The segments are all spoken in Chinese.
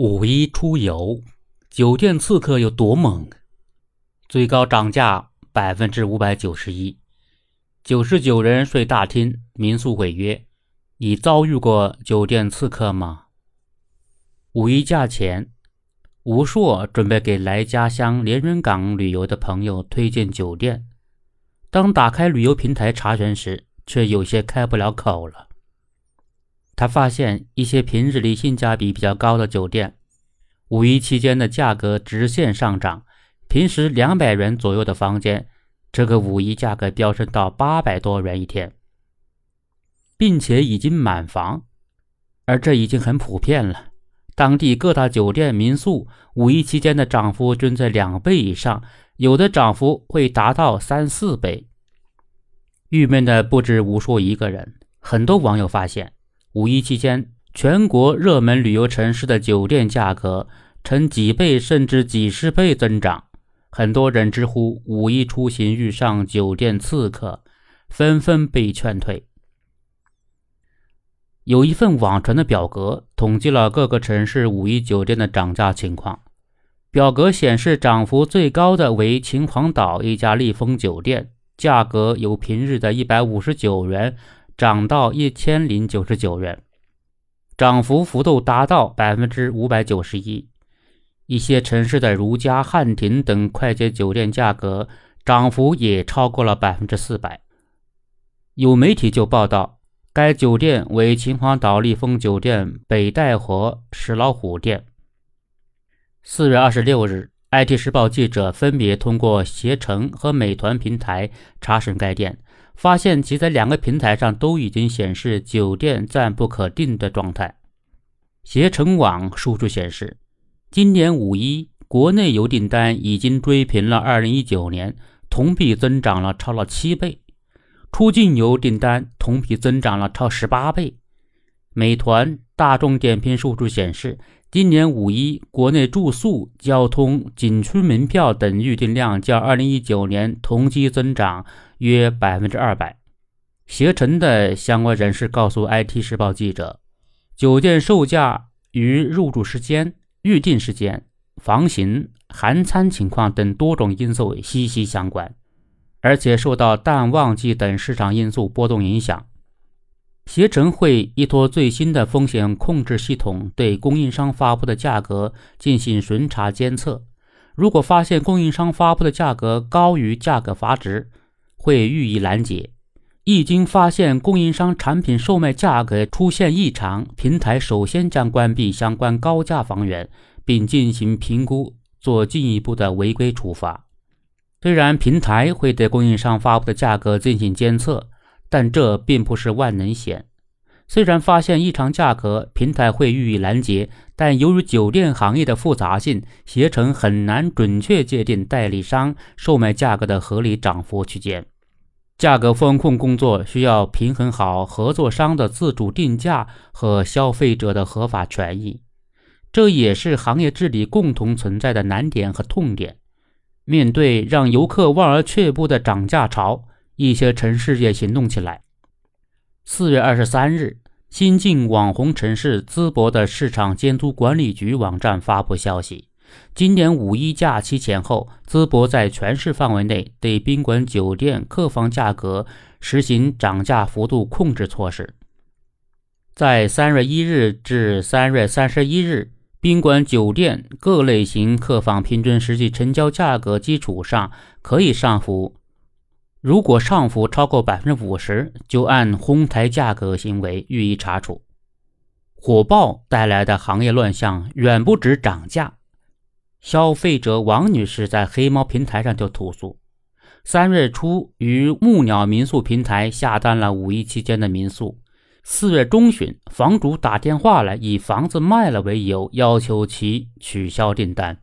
五一出游，酒店刺客有多猛？最高涨价百分之五百九十一，九十九人睡大厅，民宿违约。你遭遇过酒店刺客吗？五一假前，吴硕准备给来家乡连云港旅游的朋友推荐酒店，当打开旅游平台查询时，却有些开不了口了。他发现一些平日里性价比比较高的酒店，五一期间的价格直线上涨。平时两百元左右的房间，这个五一价格飙升到八百多元一天，并且已经满房，而这已经很普遍了。当地各大酒店民宿五一期间的涨幅均在两倍以上，有的涨幅会达到三四倍。郁闷的不止吴叔一个人，很多网友发现。五一期间，全国热门旅游城市的酒店价格呈几倍甚至几十倍增长。很多人直呼五一出行遇上酒店刺客，纷纷被劝退。有一份网传的表格统计了各个城市五一酒店的涨价情况。表格显示，涨幅最高的为秦皇岛一家丽枫酒店，价格由平日的一百五十九元。涨到一千零九十九元，涨幅幅度达到百分之五百九十一。一些城市的如家、汉庭等快捷酒店价格涨幅也超过了百分之四百。有媒体就报道，该酒店为秦皇岛丽枫酒店北戴河石老虎店。四月二十六日，IT 时报记者分别通过携程和美团平台查询该店。发现其在两个平台上都已经显示酒店暂不可定的状态。携程网数据显示，今年五一国内游订单已经追平了2019年，同比增长了超了七倍；出境游订单同比增长了超十八倍。美团、大众点评数据显示，今年五一国内住宿、交通、景区门票等预订量较2019年同期增长。约百分之二百。携程的相关人士告诉 IT 时报记者，酒店售价与入住时间、预订时间、房型、含餐情况等多种因素息息相关，而且受到淡旺季等市场因素波动影响。携程会依托最新的风险控制系统，对供应商发布的价格进行巡查监测。如果发现供应商发布的价格高于价格阀值，会予以拦截。一经发现供应商产品售卖价格出现异常，平台首先将关闭相关高价房源，并进行评估，做进一步的违规处罚。虽然平台会对供应商发布的价格进行监测，但这并不是万能险。虽然发现异常价格，平台会予以拦截，但由于酒店行业的复杂性，携程很难准确界定代理商售卖价格的合理涨幅区间。价格风控工作需要平衡好合作商的自主定价和消费者的合法权益，这也是行业治理共同存在的难点和痛点。面对让游客望而却步的涨价潮，一些城市也行动起来。四月二十三日，新晋网红城市淄博的市场监督管理局网站发布消息：今年五一假期前后，淄博在全市范围内对宾馆、酒店客房价格实行涨价幅度控制措施。在三月一日至三月三十一日，宾馆、酒店各类型客房平均实际成交价格基础上可以上浮。如果上浮超过百分之五十，就按哄抬价格行为予以查处。火爆带来的行业乱象远不止涨价。消费者王女士在黑猫平台上就投诉：三月初于木鸟民宿平台下单了五一期间的民宿，四月中旬房主打电话来，以房子卖了为由，要求其取消订单。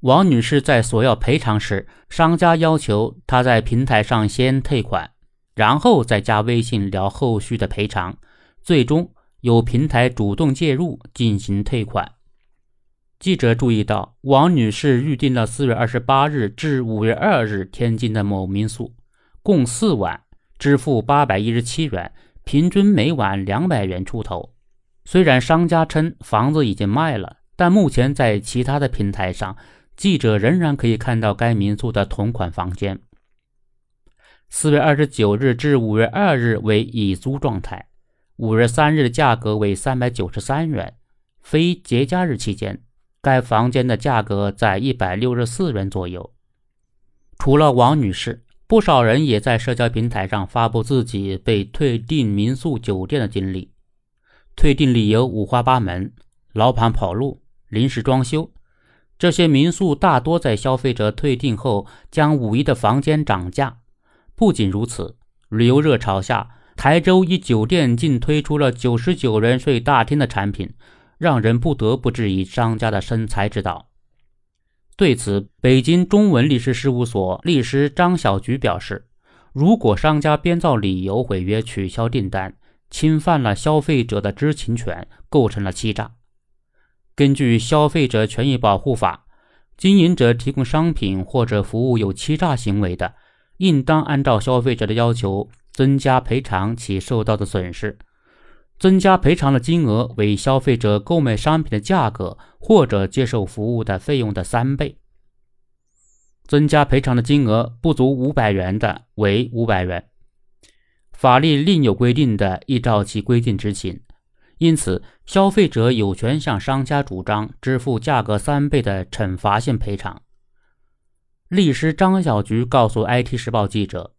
王女士在索要赔偿时，商家要求她在平台上先退款，然后再加微信聊后续的赔偿。最终由平台主动介入进行退款。记者注意到，王女士预订了四月二十八日至五月二日天津的某民宿，共四晚，支付八百一十七元，平均每晚两百元出头。虽然商家称房子已经卖了。但目前在其他的平台上，记者仍然可以看到该民宿的同款房间。四月二十九日至五月二日为已租状态，五月三日的价格为三百九十三元。非节假日期间，该房间的价格在一百六十四元左右。除了王女士，不少人也在社交平台上发布自己被退订民宿酒店的经历。退订理由五花八门：老板跑路、临时装修。这些民宿大多在消费者退订后，将五一的房间涨价。不仅如此，旅游热潮下，台州一酒店竟推出了九十九人睡大厅的产品，让人不得不质疑商家的生财之道。对此，北京中文律师事务所律师张小菊表示：“如果商家编造理由毁约取消订单，侵犯了消费者的知情权，构成了欺诈。根据《消费者权益保护法》，经营者提供商品或者服务有欺诈行为的。”应当按照消费者的要求增加赔偿其受到的损失，增加赔偿的金额为消费者购买商品的价格或者接受服务的费用的三倍。增加赔偿的金额不足五百元的为五百元。法律另有规定的，依照其规定执行。因此，消费者有权向商家主张支付价格三倍的惩罚性赔偿。律师张小菊告诉 IT 时报记者：“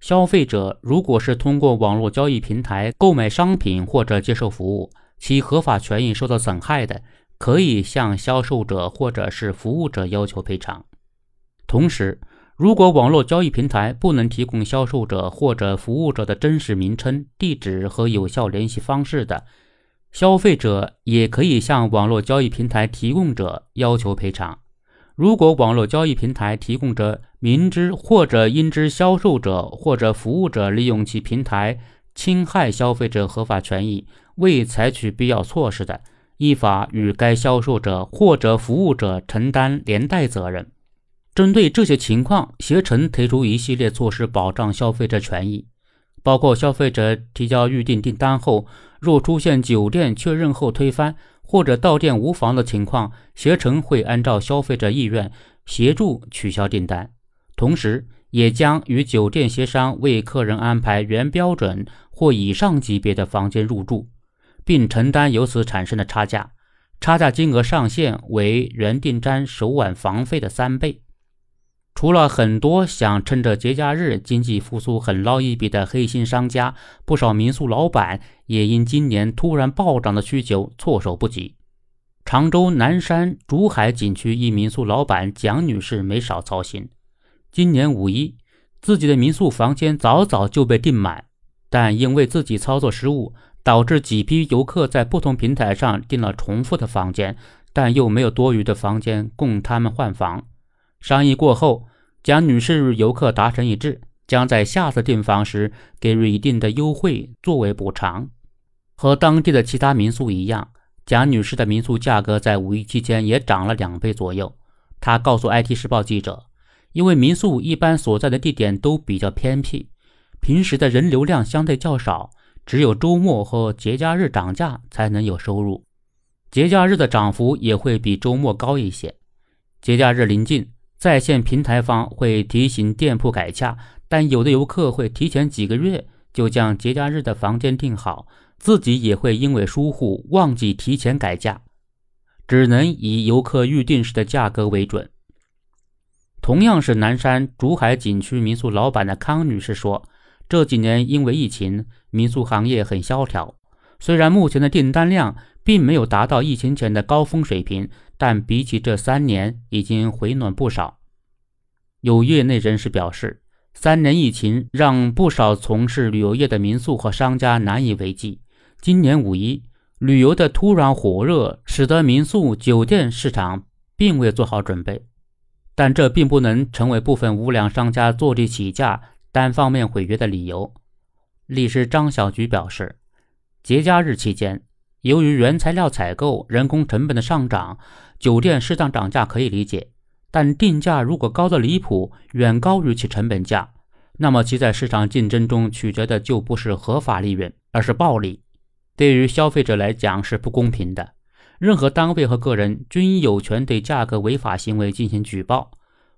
消费者如果是通过网络交易平台购买商品或者接受服务，其合法权益受到损害的，可以向销售者或者是服务者要求赔偿。同时，如果网络交易平台不能提供销售者或者服务者的真实名称、地址和有效联系方式的，消费者也可以向网络交易平台提供者要求赔偿。”如果网络交易平台提供者明知或者因知销售者或者服务者利用其平台侵害消费者合法权益，未采取必要措施的，依法与该销售者或者服务者承担连带责任。针对这些情况，携程推出一系列措施保障消费者权益，包括消费者提交预订订单后，若出现酒店确认后推翻。或者到店无房的情况，携程会按照消费者意愿协助取消订单，同时也将与酒店协商为客人安排原标准或以上级别的房间入住，并承担由此产生的差价，差价金额上限为原订单首晚房费的三倍。除了很多想趁着节假日经济复苏狠捞一笔的黑心商家，不少民宿老板也因今年突然暴涨的需求措手不及。常州南山竹海景区一民宿老板蒋女士没少操心。今年五一，自己的民宿房间早早就被订满，但因为自己操作失误，导致几批游客在不同平台上订了重复的房间，但又没有多余的房间供他们换房。商议过后，蒋女士与游客达成一致，将在下次订房时给予一定的优惠作为补偿。和当地的其他民宿一样，蒋女士的民宿价格在五一期间也涨了两倍左右。她告诉 IT 时报记者：“因为民宿一般所在的地点都比较偏僻，平时的人流量相对较少，只有周末和节假日涨价才能有收入。节假日的涨幅也会比周末高一些。节假日临近。”在线平台方会提醒店铺改价，但有的游客会提前几个月就将节假日的房间订好，自己也会因为疏忽忘记提前改价，只能以游客预定时的价格为准。同样是南山竹海景区民宿老板的康女士说：“这几年因为疫情，民宿行业很萧条，虽然目前的订单量并没有达到疫情前的高峰水平。”但比起这三年，已经回暖不少。有业内人士表示，三年疫情让不少从事旅游业的民宿和商家难以为继。今年五一旅游的突然火热，使得民宿、酒店市场并未做好准备。但这并不能成为部分无良商家坐地起价、单方面毁约的理由。律师张小菊表示，节假日期间。由于原材料采购、人工成本的上涨，酒店适当涨价可以理解，但定价如果高的离谱，远高于其成本价，那么其在市场竞争中取得的就不是合法利润，而是暴利。对于消费者来讲是不公平的，任何单位和个人均有权对价格违法行为进行举报，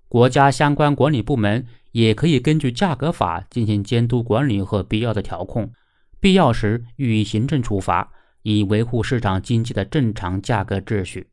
国家相关管理部门也可以根据价格法进行监督管理和必要的调控，必要时予以行政处罚。以维护市场经济的正常价格秩序。